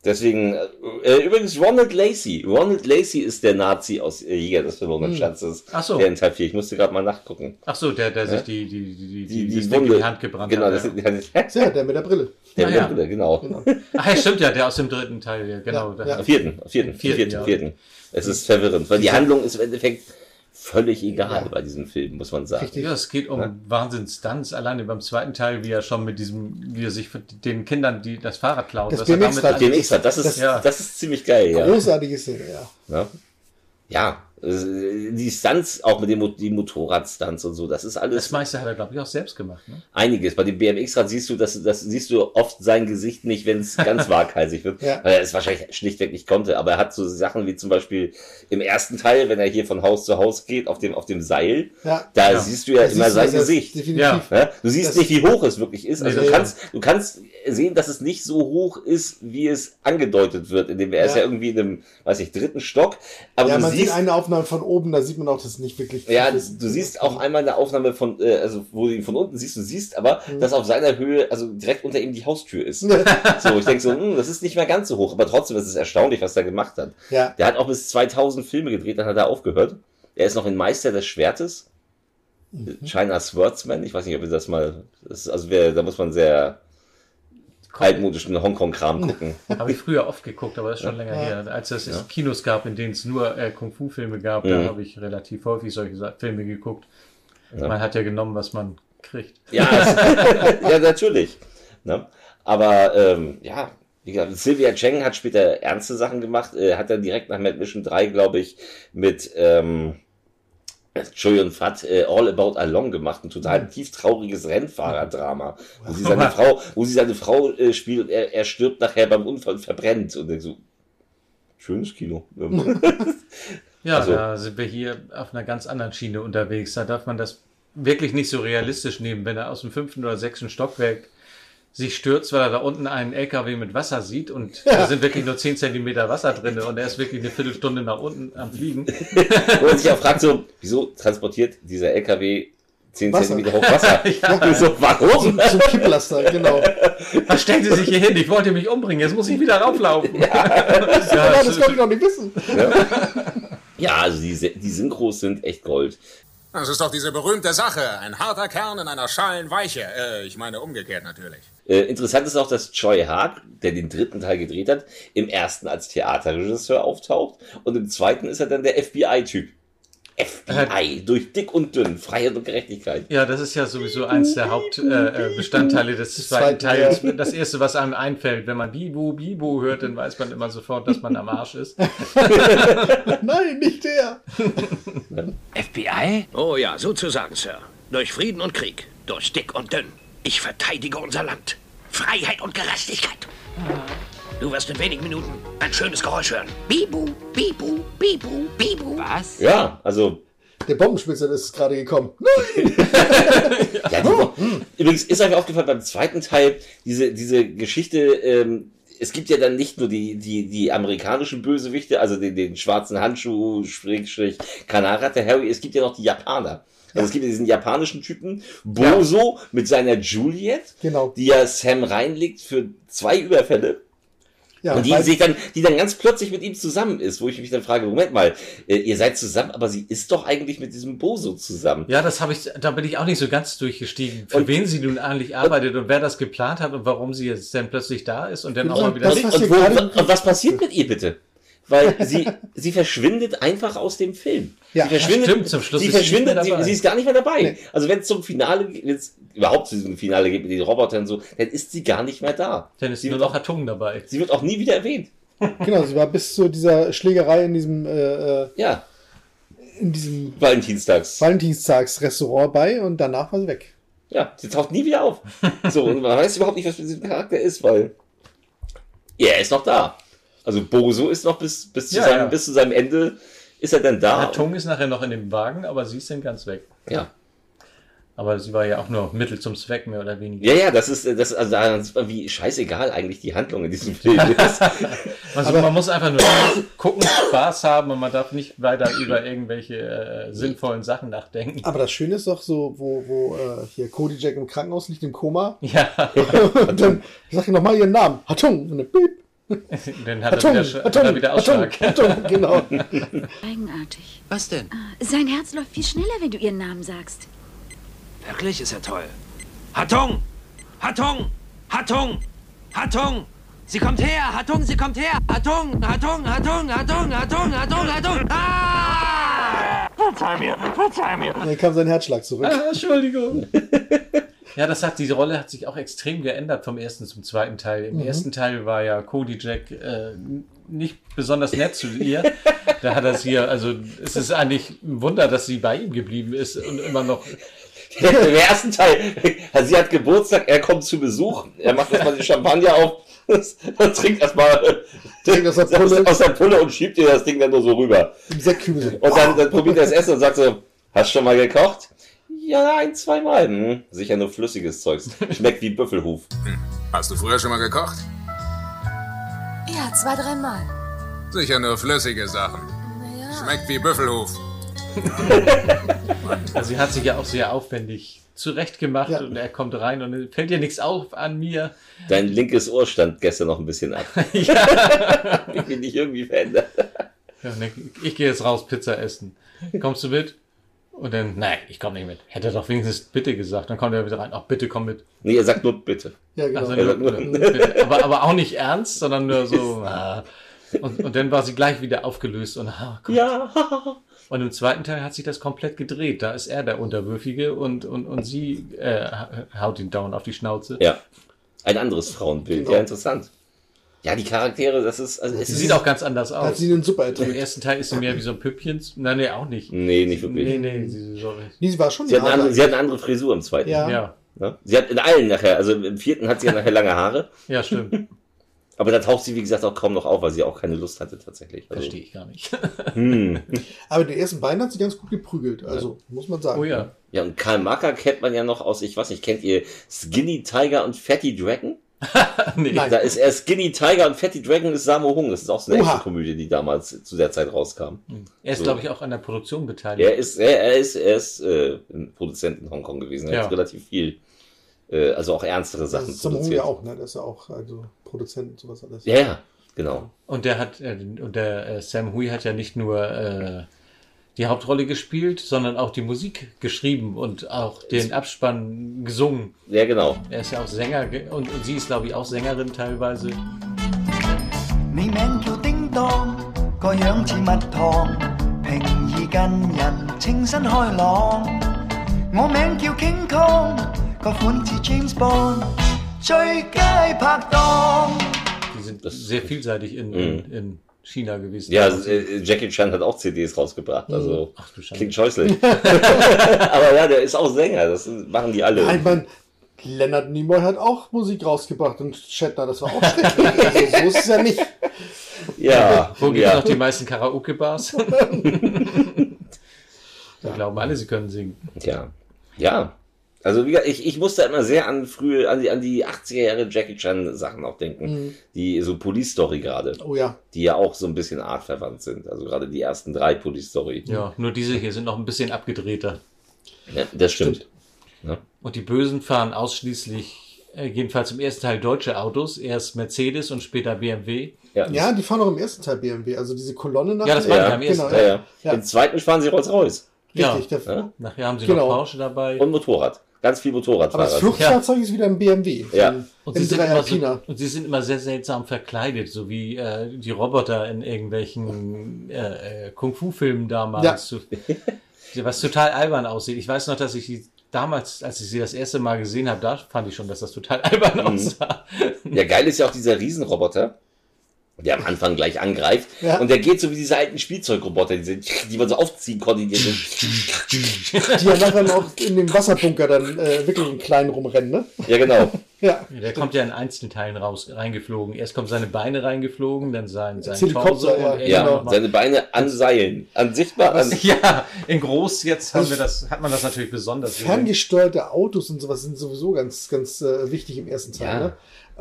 deswegen, äh, übrigens Ronald Lacey. Ronald Lacey ist der Nazi aus äh, Jäger des verlorenen Schatzes. Ach so. Der in Teil 4. Ich musste gerade mal nachgucken. Ach so, der, der Ja. sich die, die, die, die, Die, die, in Wunde. die Hand gebrannt genau, hat. das, ja. das, Ja, der mit der Brille. der Ah, mit der ja. Brille, genau. Ach ja, stimmt ja, der aus dem dritten Teil, ja, genau. Ja, vierten, am vierten, Vierten, vierten, ja. vierten. Es ist verwirrend, weil die Handlung ist im Endeffekt völlig egal bei diesem Film, muss man sagen. Richtig. Ja, es geht um Ja. Wahnsinns-Stunts. Alleine beim zweiten Teil, wie er schon mit diesem, wie er sich den Kindern die, das Fahrrad klaut. Das was er BMX damit -Rad. Dem X hat, das ist, Ja. das ist ziemlich geil, ja. Großartige Szene, ja. Ja, ja die Stunts, auch mit dem die Motorrad-Stunts und so, das ist alles Das meiste hat er, glaube ich, auch selbst gemacht. Ne? einiges. Bei dem BMX-Rad siehst du, das, das siehst du oft sein Gesicht nicht, wenn es ganz waghalsig wird, Ja. weil er es wahrscheinlich schlichtweg nicht konnte. Aber er hat so Sachen wie zum Beispiel im ersten Teil, wenn er hier von Haus zu Haus geht, auf dem, auf dem Seil, Ja. da Ja. siehst du ja Da immer sein Gesicht. Definitiv. Ja. Ja, du siehst Das- nicht, wie hoch es wirklich ist. Also Nee, du kannst, du kannst sehen, dass es nicht so hoch ist, wie es angedeutet wird, indem er ist Ja. ja irgendwie in einem, weiß ich, dritten Stock. Aber ja, du man sieht siehst, eine Aufnahme von oben, da sieht man auch, dass es nicht wirklich. ja, du siehst auch einmal eine Aufnahme von, äh, also wo du ihn von unten siehst, du siehst aber, Mhm. dass auf seiner Höhe, also direkt unter ihm die Haustür ist. so, ich denke so, hm, das ist nicht mehr ganz so hoch, aber trotzdem ist es erstaunlich, was er gemacht hat. Ja. Der hat auch bis 2000 Filme gedreht, dann hat er aufgehört. Er ist noch in Meister des Schwertes. Mhm. China Swordsman, ich weiß nicht, ob ihr das mal, das ist, also wer, da muss man sehr altmodischen Hongkong-Kram gucken. Habe ich früher oft geguckt, aber das ist schon länger her. Als es Ja. Kinos gab, in denen es nur äh, Kung-Fu-Filme gab, Mhm. da habe ich relativ häufig solche Filme geguckt. Ja. Man hat ja genommen, was man kriegt. Ja, ja natürlich. Ne? Aber ähm, ja, wie gesagt, Sylvia Cheng hat später ernste Sachen gemacht, äh, hat dann direkt nach Mad Mission 3, glaube ich, mit ähm, Und Fat äh, All About Along gemacht, ein total tief trauriges Rennfahrerdrama, wo sie seine Frau, wo sie seine Frau äh, spielt und er, er stirbt nachher beim Unfall und verbrennt und so schönes Kino. Ja, Also- da sind wir hier auf einer ganz anderen Schiene unterwegs. Da darf man das wirklich nicht so realistisch nehmen, wenn er aus dem fünften oder sechsten Stockwerk sich stürzt, weil er da unten einen LKW mit Wasser sieht und da sind wirklich nur 10 Zentimeter Wasser drin und er ist wirklich eine Viertelstunde nach unten am Fliegen. Wo man sich auch fragt, so, wieso transportiert dieser LKW 10 Wasser. Zentimeter hoch Wasser? Ja. so, warum? Zum Kipplaster, genau. Was stellen Sie sich hier hin? Ich wollte mich umbringen, jetzt muss ich wieder rauflaufen. Ja, Ja, das wollte ich noch nicht wissen. Ja, also die, die Synchros sind echt Gold. Das ist doch diese berühmte Sache. Ein harter Kern in einer schalen Weiche. Äh, ich meine umgekehrt natürlich. Äh, interessant ist auch, dass Choi Hart, der den dritten Teil gedreht hat, im ersten als Theaterregisseur auftaucht und im zweiten ist er dann der FBI-Typ. FBI, durch dick und dünn, Freiheit und Gerechtigkeit. Ja, das ist ja sowieso eins der Hauptbestandteile äh, Bestandteile des zweiten Teils. Das erste, was einem einfällt, wenn man Bibu, Bibu hört, dann weiß man immer sofort, dass man am Arsch ist. Nein, nicht der. FBI? Oh ja, sozusagen, Sir. Durch Frieden und Krieg, durch dick und dünn. Ich verteidige unser Land. Freiheit und Gerechtigkeit. Du wirst in wenigen Minuten ein schönes Geräusch hören. Bibu, Bibu, Bibu, Bibu. Was? Ja, also Der Bombenspitzer ist gerade gekommen. Ja, die, übrigens ist euch aufgefallen beim zweiten Teil diese, diese Geschichte, ähm, es gibt ja dann nicht nur die, die, die amerikanischen Bösewichte, also den, den schwarzen Handschuh, Schrägstrich, Kanarate Harry, es gibt ja noch die Japaner. Also es gibt ja diesen japanischen Typen, Boso mit seiner Juliet, Genau. die ja Sam reinlegt für zwei Überfälle. Ja, und die sich dann, die dann ganz plötzlich mit ihm zusammen ist, wo ich mich dann frage, Moment mal, äh, ihr seid zusammen, aber sie ist doch eigentlich mit diesem Boso zusammen. Ja, das habe ich, da bin ich auch nicht so ganz durchgestiegen, für wen sie nun eigentlich arbeitet und wer das geplant hat und warum sie jetzt dann plötzlich da ist und dann auch mal wieder. Das, was Und, wo, und was passiert mit ihr bitte? Weil sie, sie verschwindet einfach aus dem Film. Ja, sie verschwindet, stimmt, zum Schluss sie verschwindet, sie, sie ist gar nicht mehr dabei. Nee. Also wenn es zum Finale, wenn es überhaupt zu diesem Finale geht mit den Robotern und so, dann ist sie gar nicht mehr da. Dann ist sie nur noch Atung dabei. sie wird auch nie wieder erwähnt. Genau, sie war bis zu dieser Schlägerei in diesem, äh, äh, Ja, in diesem Valentinstags. Valentinstagsrestaurant bei und danach war sie weg. Ja, sie taucht nie wieder auf. So, und man weiß überhaupt nicht, was mit diesem Charakter ist, weil er ist noch da. Also Boso ist noch bis, bis, zu, Ja, seinem, ja. bis zu seinem Ende ist er dann da. Atung ist nachher noch in dem Wagen, aber sie ist dann ganz weg. Ja. Aber sie war ja auch nur Mittel zum Zweck, mehr oder weniger. Ja, ja, das ist, das, also wie scheißegal eigentlich die Handlung in diesem Film ist. Also man muss einfach nur gucken, Spaß haben und man darf nicht weiter über irgendwelche äh, sinnvollen Sachen nachdenken. Aber das Schöne ist doch so, wo, wo äh, hier Cody Jack im Krankenhaus liegt, im Koma. Ja, und dann sag ich nochmal ihren Namen. Hatung. Und dann piep. dann hat er Hatung. wieder, Hatung. er wieder Hatung. Ausschlag. Hatung. Genau. Eigenartig. Was denn? Sein Herz läuft viel schneller, wenn du ihren Namen sagst. Wirklich ist er toll. Hattung! Hattung! Hattung! Hattung! Sie kommt her! Hattung, sie kommt her! Hattung! Hattung! Hattung! Hattung! Hattung! Hattung! Hattung! Ah! Verzeih mir, verzeih mir. Dann kam sein Herzschlag zurück. Ah, Entschuldigung. Ja, das hat, diese Rolle hat sich auch extrem geändert vom ersten zum zweiten Teil. Im Mhm. ersten Teil war ja Cody Jack äh, nicht besonders nett zu ihr. Da hat er sie ja, also es ist eigentlich ein Wunder, dass sie bei ihm geblieben ist und immer noch. Im ersten Teil, also sie hat Geburtstag, er kommt zu Besuch, er macht erstmal den Champagner auf, und trinkt erstmal Trinkt aus der aus, Pulle. aus der Pulle und schiebt ihr das Ding dann nur so rüber. Im Sektkübel. Und dann, dann probiert er das Essen und sagt so, hast du schon mal gekocht? Ja, ein, zweimal. Hm. Sicher nur flüssiges Zeugs. Schmeckt wie Büffelhuf. Hast du früher schon mal gekocht? Ja, zwei, dreimal. Sicher nur flüssige Sachen. Schmeckt wie Büffelhuf. Also sie hat sich ja auch sehr aufwendig zurechtgemacht und er kommt rein und fällt ihr nichts auf an mir. Dein linkes Ohr stand gestern noch ein bisschen ab. ja. Ich bin nicht irgendwie verändert. Ja, ne, ich gehe jetzt raus Pizza essen. Kommst du mit? Und dann, nein, ich komme nicht mit. Hätte er doch wenigstens bitte gesagt. Dann kommt er wieder rein. Ach, bitte komm mit. Nee, er sagt nur bitte. Ja, genau. Also, nur, nur- bitte. Aber, aber auch nicht ernst, sondern nur so. Ah. Und, und dann war sie gleich wieder aufgelöst und ah, Gott. Ja. Und im zweiten Teil hat sich das komplett gedreht. Da ist er der Unterwürfige und, und, und sie äh, haut ihn dauernd auf die Schnauze. Ja. Ein anderes Frauenbild. Genau. Ja, interessant. Ja, die Charaktere, das ist. Also es Sie ist sieht auch ganz anders aus. Hat sie den super Im erträgt. ersten Teil ist sie mehr wie so ein Püppchen. Nein, nee, auch nicht. Nee, nicht wirklich. Nee, nee, sie, sorry. Nee, sie war schon Sie hat, eine andere, sie hat eine andere Frisur im zweiten. Ja. Ja. Ne? Sie hat in allen nachher, also im vierten hat sie ja nachher lange Haare. Ja, stimmt. Aber da taucht sie, wie gesagt, auch kaum noch auf, weil sie auch keine Lust hatte tatsächlich. Also, Verstehe ich gar nicht. hm. Aber den ersten beiden hat sie ganz gut geprügelt. Also, muss man sagen. Oh ja. Ja, und Karl Macker kennt man ja noch aus, ich weiß nicht, kennt ihr Skinny Tiger und Fatty Dragon? nee. Nein. Da ist er Skinny Tiger und Fatty Dragon ist Samo Hung. Das ist auch so eine Oha. Actionkomödie, die damals zu der Zeit rauskam. Er ist, So. glaube ich, auch an der Produktion beteiligt. Er ist, er, er ist, er ist äh, ein Produzent in Hongkong gewesen. Er Ja. hat relativ viel, äh, also auch ernstere Sachen Das ist produziert. ja auch, ne? Das ist ja auch also Produzent und sowas alles. Ja, ja, genau. Und der hat, äh, und der äh, Sam Hui hat ja nicht nur äh, die Hauptrolle gespielt, sondern auch die Musik geschrieben und auch den Abspann gesungen. Ja, genau. Er ist ja auch Sänger ge- und, und sie ist, glaube ich, auch Sängerin teilweise. 你名叫叮当，个样似蜜糖，平易近人，清新开朗。我名叫 King Kong，个款似 James Bond，最佳拍档。 Die sind sehr vielseitig in, in, in China gewesen. Ja, äh, Jackie Chan hat auch CDs rausgebracht, also Ach klingt scheußlich. Aber ja, der ist auch Sänger, das machen die alle. Ich meine, Leonard Nimoy hat auch Musik rausgebracht und Shatner, das war auch schrecklich. also, so ist es ja nicht. Ja, Wo gibt es ja. noch die meisten Karaoke-Bars? Wir glauben alle, sie können singen. Ja, ja. Also wie gesagt, ich, ich musste immer sehr an frühe, an die, an die 80er Jahre Jackie Chan Sachen auch denken. Mhm. Die so Police Story gerade. Oh ja. Die ja auch so ein bisschen artverwandt sind. Also gerade die ersten drei Police Story. Ja, nur diese hier sind noch ein bisschen abgedrehter. Ja, das stimmt. Ja. Und die Bösen fahren ausschließlich, äh, jedenfalls im ersten Teil deutsche Autos, erst Mercedes und später BMW. Ja, Ja, die fahren auch im ersten Teil BMW, also diese Kolonne nach Ja, das war ja, ja am ersten genau, ja, ja. ja. Im zweiten fahren sie Rolls-Royce. Richtig, Ja? Nachher haben sie Genau. noch Porsche dabei. Und Motorrad. Ganz viel aber Motorradfahrer. das Fluchtfahrzeug ist wieder ein BMW. Ja. Und sie, sind M3 immer Alpina. so, und sie sind immer sehr seltsam verkleidet, so wie äh, die Roboter in irgendwelchen äh, äh, Kung-Fu-Filmen damals. Ja. So, was total albern aussieht. Ich weiß noch, dass ich die damals, als ich sie das erste Mal gesehen habe, da fand ich schon, dass das total albern Mhm. aussah. Ja, geil ist ja auch dieser Riesenroboter, der am Anfang gleich angreift. Ja. Und der geht so wie diese alten Spielzeugroboter, die, sind, die man so aufziehen konnte. Die Die ja nachher noch in dem Wasserbunker dann äh, wirklich im Kleinen rumrennen, ne? ja, genau. Ja. Der kommt ja in Einzelteilen raus, reingeflogen. Erst kommen seine Beine reingeflogen, dann sein, sein Helikopter, Torso ja, und er Ja, seine Beine an Seilen. An sichtbar an. ja, in groß jetzt haben wir das, hat man das natürlich besonders. gesehen. Ferngesteuerte Autos und sowas sind sowieso ganz, ganz äh, wichtig im ersten Teil. Ja. Ne?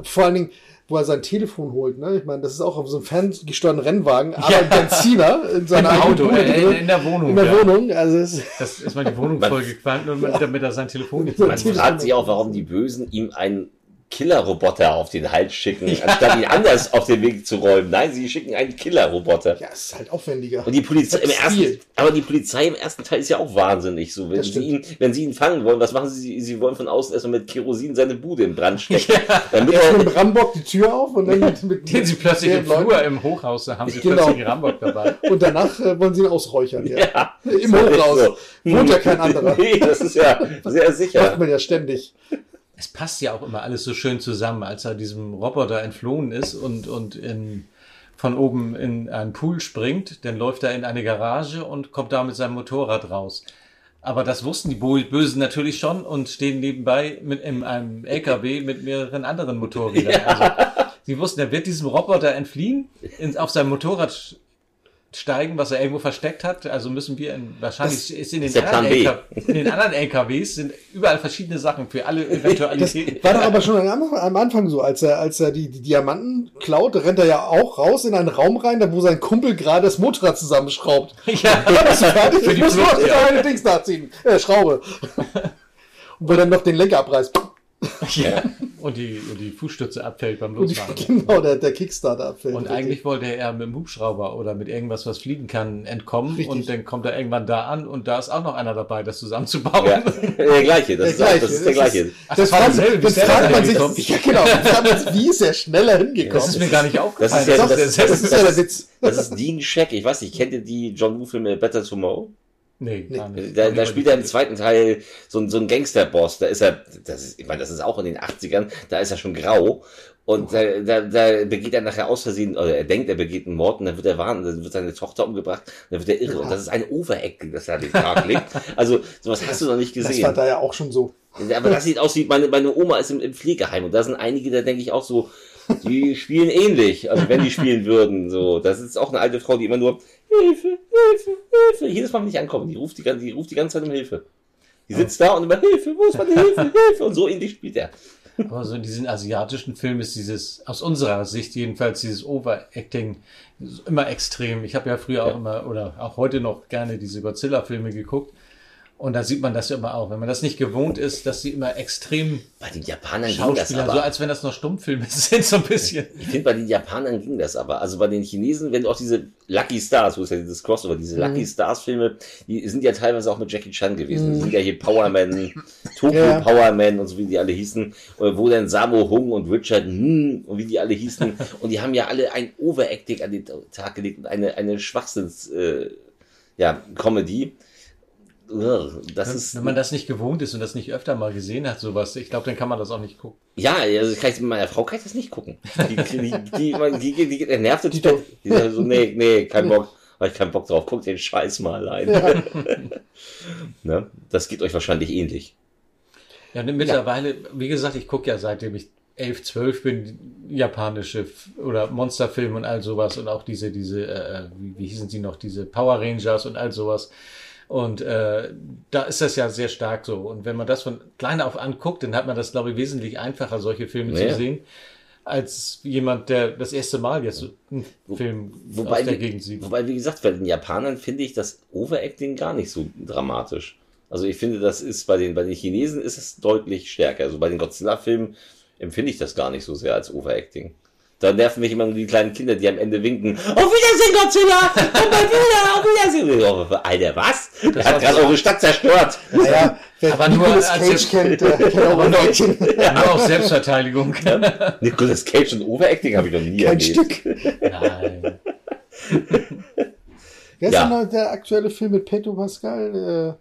Vor allen Dingen, wo er sein Telefon holt. Ne? Ich meine, das ist auch auf so einem ferngesteuerten Rennwagen, aber Ja. ein Benziner in seiner Auto, Bude äh, drin. in, in der Wohnung. in der ja. Wohnung. Also es, Das ist mal die Wohnung vollgequalmt, damit er sein Telefon nicht Man fragt sich auch, warum die Bösen ihm einen Killerroboter auf den Hals schicken, anstatt ihn anders auf den Weg zu räumen. Nein, sie schicken einen Killerroboter. ja, es ist halt aufwendiger. Und die Polizei im ersten, aber die Polizei im ersten Teil ist ja auch wahnsinnig. So, wenn sie ihn, wenn sie ihn fangen wollen, was machen sie? Sie wollen von außen erstmal mit Kerosin seine Bude in Brand stecken. Damit Erst er, mit Rambock die Tür auf und dann mit, mit, Den sie plötzlich im Leuten. Flur im Hochhaus, da haben sie Genau. plötzlich Rambock dabei. Und danach äh, wollen sie ihn ausräuchern. Ja. ja, Im Hochhaus. so. Wohnt ja kein anderer. Nee, das ist ja sehr Macht sicher. man ja ständig. Es passt ja auch immer alles so schön zusammen, als er diesem Roboter entflohen ist und, und in, von oben in einen Pool springt, dann läuft er in eine Garage und kommt da mit seinem Motorrad raus. Aber das wussten die Bösen natürlich schon und stehen nebenbei mit in einem LKW mit mehreren anderen Motorrädern. Also, sie wussten, er wird diesem Roboter entfliehen, ins, auf seinem Motorrad steigen, was er irgendwo versteckt hat. Also müssen wir in, wahrscheinlich Das ist in den, ist anderen B. LK, in den anderen LKWs sind überall verschiedene Sachen für alle Das Eventualitäten. war doch aber schon am Anfang, so, als er, als er die, die Diamanten klaut, rennt er ja auch raus in einen Raum rein, da wo sein Kumpel gerade das Motorrad zusammenschraubt. Ja, Bist du fertig? Ich muss das ja. eine Dings nachziehen. Äh, Schraube. Und wo er dann noch den Lenker abreißt. ja. Und die, und die Fußstütze abfällt beim Losfahren. genau, der, der Kickstarter abfällt. Und eigentlich wollte er mit dem Hubschrauber oder mit irgendwas, was fliegen kann, entkommen. Richtig. Und dann kommt er irgendwann da an und da ist auch noch einer dabei, das zusammenzubauen. Ja, der gleiche, das, Der ist, das ist der gleiche. Ach, Das, das war fragt, dasselbe, wie das fragt man sich, ja genau, das man wie ist er schneller hingekommen? Das ist mir gar nicht Das aufgefallen. ist ja, Doch, das, das- das, das ist ja der Witz. Das ist Dean Shack. Ich weiß nicht, kennt ihr die John Woo-Filme Better Tomorrow? Nee, gar nicht. Da, da spielt er im zweiten Teil so, ein- so ein Gangsterboss. Da ist er, das ist, ich meine, das ist auch in den 80ern, da ist er schon grau. Und da, da, da begeht er nachher aus Versehen, oder er denkt, er begeht einen Mord und dann wird er warnen, dann wird seine Tochter umgebracht, dann wird er irre. Und das ist ein Overacting, das er an den Tag legt. Also, sowas hast du noch nicht Das gesehen. war da ja auch schon so. Aber das sieht aus wie, meine, meine Oma ist im, im Pflegeheim und da sind einige, da denke ich auch so, die spielen ähnlich, also wenn die spielen würden, so. Das ist auch eine alte Frau, die immer nur, Hilfe, Hilfe, Hilfe, jedes Mal, wenn ich ankomme, die ruft die, die ruft die ganze Zeit um Hilfe. Die sitzt da und immer, Hilfe, wo ist meine Hilfe, Hilfe, und so ähnlich spielt er. Aber so in diesen asiatischen Filmen ist dieses, aus unserer Sicht jedenfalls, dieses Overacting immer extrem. Ich habe ja früher auch immer, oder auch heute noch gerne diese Godzilla-Filme geguckt. Und da sieht man das ja immer auch. Wenn man das nicht gewohnt ist, dass sie immer extrem Bei den Japanern ging das Schauspieler, aber. so als wenn das noch Stummfilme sind, so ein bisschen. Ich finde, bei den Japanern ging das aber. Also bei den Chinesen, wenn du auch diese Lucky Stars, wo ist ja dieses Crossover, diese Mhm. Lucky Stars Filme, die sind ja teilweise auch mit Jackie Chan gewesen. Die sind ja hier Powerman, Tokyo Ja. Powerman und so wie die alle hießen, äh, wo dann Sammo Hung und Richard hm, und wie die alle hießen. und die haben ja alle ein Overacting an den Tag gelegt und eine, eine Schwachsinns, äh, ja, Comedy. Das Wenn, ist, wenn man das nicht gewohnt ist und das nicht öfter mal gesehen hat, sowas, ich glaube, dann kann man das auch nicht gucken. Ja, also kann ich, meiner Frau kann ich das nicht gucken. Die, die, die, die, die, die, die nervt ins Bett. Die sagt so, nee, nee, kein Bock. Habe ich keinen Bock drauf. Guckt den Scheiß mal allein. ne? Das geht euch wahrscheinlich ähnlich. Ja, ne, mittlerweile, wie gesagt, ich gucke ja seitdem ich 11, 12 bin, japanische oder Monsterfilme und all sowas und auch diese, diese, äh, wie, wie hießen sie noch, diese Power Rangers und all sowas. Und äh, da ist das ja sehr stark so. Und wenn man das von klein auf anguckt, dann hat man das, glaube ich, wesentlich einfacher, solche Filme Ja. zu sehen, als jemand, der das erste Mal jetzt so einen Film Wobei, aus der wie- Gegend sieht. wobei, wie gesagt, bei den Japanern finde ich das Overacting gar nicht so dramatisch. Also ich finde, das ist bei den, bei den Chinesen ist es deutlich stärker. Also bei den Godzilla-Filmen empfinde ich das gar nicht so sehr als Overacting. Da nerven mich immer nur die kleinen Kinder, die am Ende winken. Auf Wiedersehen, Godzilla! Komm mal wieder, auf Wiedersehen! Oh, Alter, was? Der war hat gerade eure Stadt zerstört. Naja, wer Aber nur Nicolas Cage kennt, der kennt auch nur, Overacting. nur aus Selbstverteidigung. Nicolas Cage und Overacting habe ich noch nie Kein erlebt. Stück. Nein. Wer ist Ja. denn noch der aktuelle Film mit Pedro Pascal?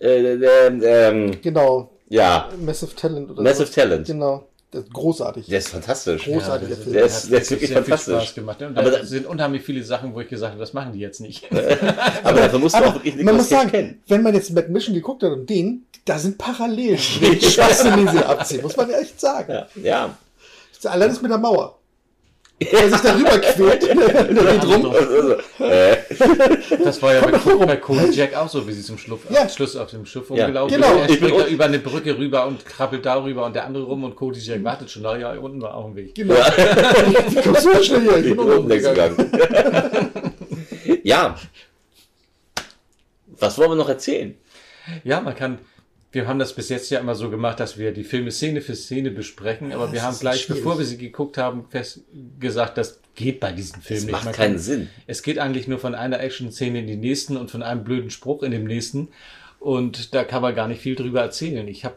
Äh, ähm, ähm, Äh, genau, ja, Massive Talent oder Massive so. Talent. Genau, das ist großartig. Der ist fantastisch. Großartiger das- Film. Der ist, hat der ist wirklich sehr viel fantastisch. Spaß gemacht. Und Aber da da- sind unheimlich viele Sachen, wo ich gesagt habe, das machen die jetzt nicht. Aber dafür musst du auch wirklich man muss sagen, kennen. wenn man jetzt Mad Mission geguckt hat und den, da sind Parallelen. Die Schwachsinn, die sie abziehen, muss man echt sagen. Ja, ja. Allein das mit der Mauer. Der sich darüber quält. Der geht rum. Das war ja bei, Co bei Cody Jack auch so, wie sie zum Schluss, Ja. Schluss auf dem Schiff Ja. rumgelaufen Genau. sind. Er Ich springt da über eine Brücke rüber und krabbelt darüber und der andere rum und Cody Jack wartet schon da. Ja, unten war auch ein Weg. Genau. Wie kommst du so schnell hier? Ich ich bin bin auch oben gegangen. ja. Was wollen wir noch erzählen? Ja, man kann. Wir haben das bis jetzt ja immer so gemacht, dass wir die Filme Szene für Szene besprechen, aber das wir haben gleich, schwierig. bevor wir sie geguckt haben, fest gesagt, das geht bei diesen Filmen nicht. macht Man keinen kann- Sinn. Es geht eigentlich nur von einer Action-Szene in die nächsten und von einem blöden Spruch in dem nächsten. Und da kann man gar nicht viel drüber erzählen. Ich habe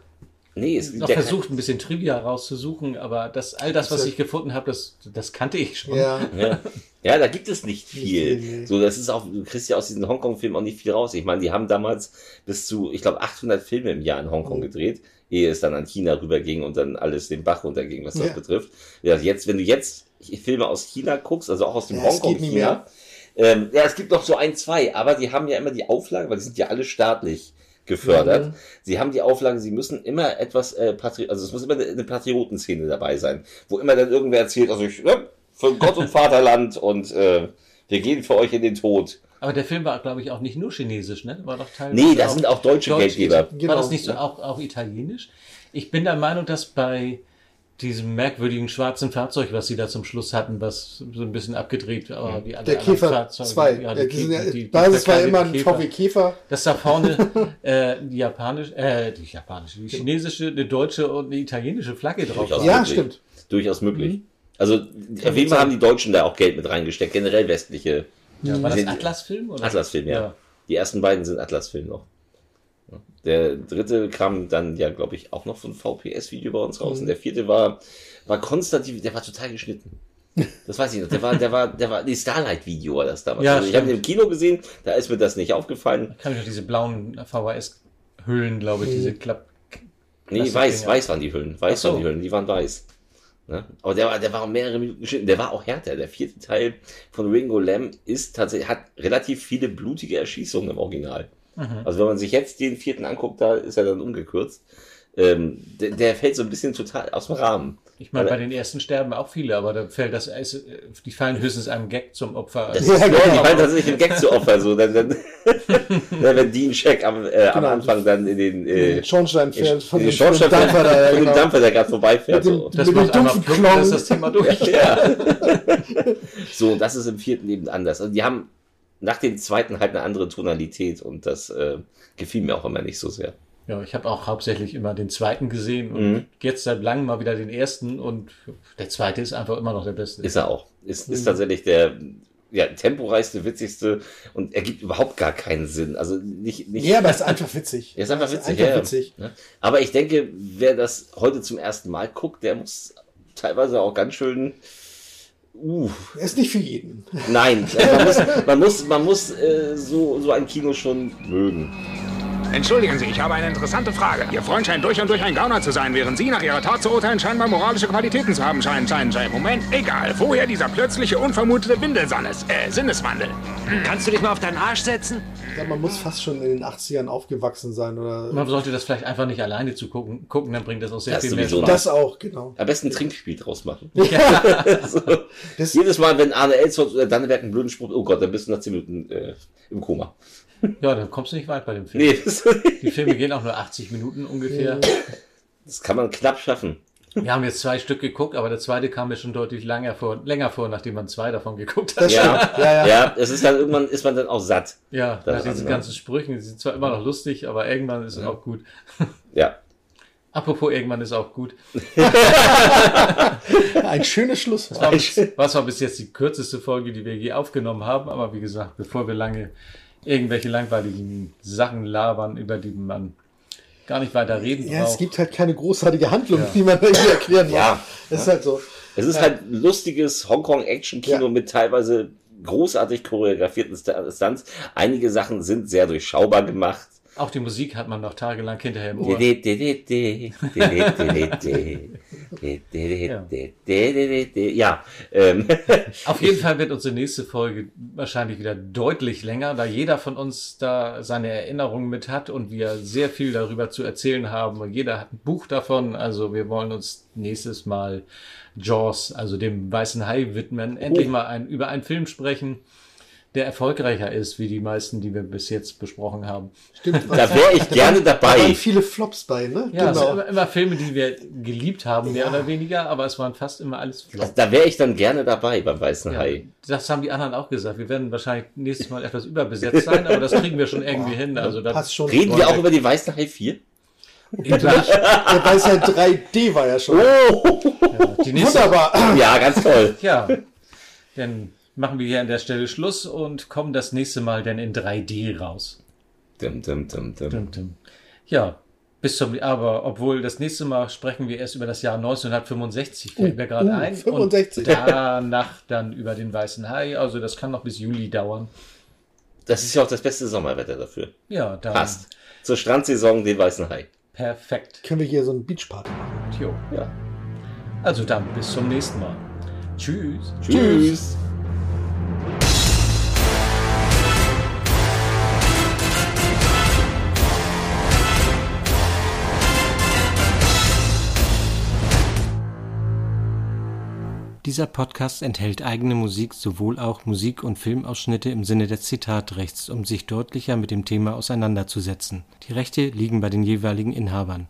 Nee, es noch versucht, ein bisschen Trivia rauszusuchen, aber das, all das, was ich gefunden habe, das, das kannte ich schon. Ja. Ja. ja, da gibt es nicht viel. So, das ist auch, du kriegst ja aus diesen Hongkong-Filmen auch nicht viel raus. Ich meine, die haben damals bis zu, ich glaube, 800 Filme im Jahr in Hongkong gedreht, ehe es dann an China rüberging und dann alles den Bach runterging, was das Ja. betrifft. Ja, jetzt, wenn du jetzt Filme aus China guckst, also auch aus dem Ja, Hongkong-China, ähm, ja, es gibt noch so ein, zwei, aber die haben ja immer die Auflage, weil die sind ja alle staatlich gefördert. Mhm. Sie haben die Auflage, sie müssen immer etwas, äh, Patri also es muss immer eine, Patriotenszene dabei sein, wo immer dann irgendwer erzählt, also ich, ne, für Gott und Vaterland und äh, Wir gehen für euch in den Tod. Aber der Film war, glaube ich, auch nicht nur chinesisch, ne? War doch teilweise Nee, da sind auch deutsche Geldgeber. War Genau. das nicht so auch, auch italienisch? Ich bin der Meinung, dass bei diesem merkwürdigen schwarzen Fahrzeug, was sie da zum Schluss hatten, was so ein bisschen abgedreht war, wie alle Der anderen Käfer Fahrzeuge. 2. Ja, die, die sind ja- die, die, Basis war immer ein VW Käfer. Das da vorne äh, die japanische, äh, die japanische, die chinesische, eine deutsche und eine italienische Flagge drauf. Durchaus Ja, möglich. stimmt. Durchaus möglich. Also, auf jeden Fall haben die Deutschen da auch Geld mit reingesteckt. Generell westliche. Ja, war das Atlas-Film? oder? Atlas-Film, ja. Ja. Die ersten beiden sind Atlas-Film noch. Der dritte kam dann ja, glaube ich, auch noch von VPS-Video bei uns raus. Und der vierte war, war Konstantin, der war total geschnitten. Das weiß ich noch. Der war, der war, der war, die Starlight-Video war das damals. Ja, also ich habe ihn im. Kino gesehen, da ist mir das nicht aufgefallen. Kann ich noch diese blauen VHS-Hüllen, glaube ich, diese Klapp. Nee, weiß, weiß waren die Hüllen. Weiß so. waren die Hüllen, die waren weiß. Ne? Aber der war, der war auch mehrere Minuten geschnitten. Der war auch härter. Der vierte Teil von Ringo Lamb ist tatsächlich, hat relativ viele blutige Erschießungen im Original. Mhm. Also wenn man sich jetzt den vierten anguckt, da ist er dann umgekürzt. Ähm, der, der fällt so ein bisschen total aus dem Rahmen. Ich meine, bei den ersten sterben auch viele, aber da fällt das, die fallen höchstens einem Gag zum Opfer. Das ist, ja, die fallen tatsächlich im Gag zu Opfer. So, dann, dann, dann, wenn Dean Check am, äh, am Genau. Anfang dann in den, äh, Den Schornstein fährt von den dem- von dem Schornstein Dampfer da, ja, von dem genau. Dampfer, der gerade vorbeifährt. Mit dem- so. das mit macht dem einmal dumpfen plump, ist das Thema durch. Ja. so, und das ist im vierten eben anders. Also die haben nach dem zweiten halt eine andere Tonalität und das äh, gefiel mir auch immer nicht so sehr. Ja, ich habe auch hauptsächlich immer den zweiten gesehen und Mhm. jetzt seit langem mal wieder den ersten und der zweite ist einfach immer noch der beste. Ist er auch. Ist, ist Mhm. tatsächlich der ja, temporeichste, witzigste und ergibt überhaupt gar keinen Sinn. Also nicht, nicht Ja, aber es ist einfach witzig. Er ist einfach ist witzig. einfach ja, witzig. Ja. Aber ich denke, wer das heute zum ersten Mal guckt, der muss teilweise auch ganz schön. Uh, Er ist nicht für jeden. nein, man muss, man muss, man muss äh, so, so ein Kino schon mögen. Entschuldigen Sie, ich habe eine interessante Frage. Ihr Freund scheint durch und durch ein Gauner zu sein, während Sie nach Ihrer Tat zu urteilen scheinbar moralische Qualitäten zu haben scheinen. scheinen, scheinen. Moment, egal. Woher dieser plötzliche, unvermutete Windelsannes, äh, Sinneswandel? Kannst du dich mal auf deinen Arsch setzen? Ja, man muss fast schon in den 80ern aufgewachsen sein. Oder Man sollte das vielleicht einfach nicht alleine zu gucken, gucken dann bringt das auch sehr Das viel mehr Spaß. das auch, genau. Am besten ein Trinkspiel draus machen. Ja. so. Das- Jedes Mal, wenn Arne Elsholz oder Danneberg einen blöden Spruch, oh Gott, dann bist du nach 10 Minuten äh, im Koma. Ja, dann kommst du nicht weit bei dem Film. Nee, das, Die Filme gehen auch nur 80 Minuten ungefähr. das kann man knapp schaffen. Wir haben jetzt zwei Stück geguckt, aber der zweite kam mir schon deutlich länger vor, länger vor, nachdem man zwei davon geguckt hat. Ja. Ja, ja. ja, es ist dann irgendwann ist man dann auch satt. Ja, Das nach diesen andere. ganzen Sprüchen, die sind zwar immer noch lustig, aber irgendwann ist es auch gut. Ja. Apropos, irgendwann ist auch gut. Ein schönes Schlusswort. Was war bis jetzt die kürzeste Folge, die wir je aufgenommen haben, aber wie gesagt, bevor wir lange irgendwelche langweiligen Sachen labern, über die man gar nicht weiter reden Ja, es braucht. gibt halt keine großartige Handlung, die man hier erklären muss. Ja. Es ist halt so. Es ist halt ein lustiges Hongkong-Action-Kino Ja. mit teilweise großartig choreografierten Stunts. Einige Sachen sind sehr durchschaubar gemacht. Auch die Musik hat man noch tagelang hinterher im Ohr. Ja, ähm, Auf jeden Fall wird unsere nächste Folge wahrscheinlich wieder deutlich länger, da jeder von uns da seine Erinnerungen mit hat und wir sehr viel darüber zu erzählen haben und jeder hat ein Buch davon. Also wir wollen uns nächstes Mal Jaws, also dem weißen Hai widmen, endlich mal ein, über einen Film sprechen, der erfolgreicher ist, wie die meisten, die wir bis jetzt besprochen haben. Stimmt. da wäre ich gerne Da waren dabei. viele Flops bei, ne? Ja, es sind genau. immer, Filme, die wir geliebt haben, mehr oder weniger, aber es waren fast immer alles Flops. Da wäre ich dann gerne dabei beim Weißen Ja, Hai. das haben die anderen auch gesagt. Wir werden wahrscheinlich nächstes Mal etwas überbesetzt sein, aber das kriegen wir schon irgendwie hin. Also da Passt schon. Reden wir auch über die Weißen Hai 4? über Der Weißer 3D war ja schon. Oh! die nächste, Wunderbar. Ja, ganz toll. Ja, dann machen wir hier an der Stelle Schluss und kommen das nächste Mal dann in 3D raus. Dum, dum, dum, dum. Dum, dum. Ja, bis zum, aber obwohl das nächste Mal sprechen wir erst über das Jahr 1965, fällt mir gerade uh, ein. 65. Und danach dann über den Weißen Hai. Also das kann noch bis Juli dauern. Das ist ja auch das beste Sommerwetter dafür. Ja, dann Passt. Zur Strandsaison den Weißen Hai. perfekt. Können wir hier so einen Beachparty machen? Jo. Ja. Also dann bis zum nächsten Mal. Tschüss. Tschüss. Dieser Podcast enthält eigene Musik, sowohl auch Musik- und Filmausschnitte im Sinne des Zitatrechts, um sich deutlicher mit dem Thema auseinanderzusetzen. Die Rechte liegen bei den jeweiligen Inhabern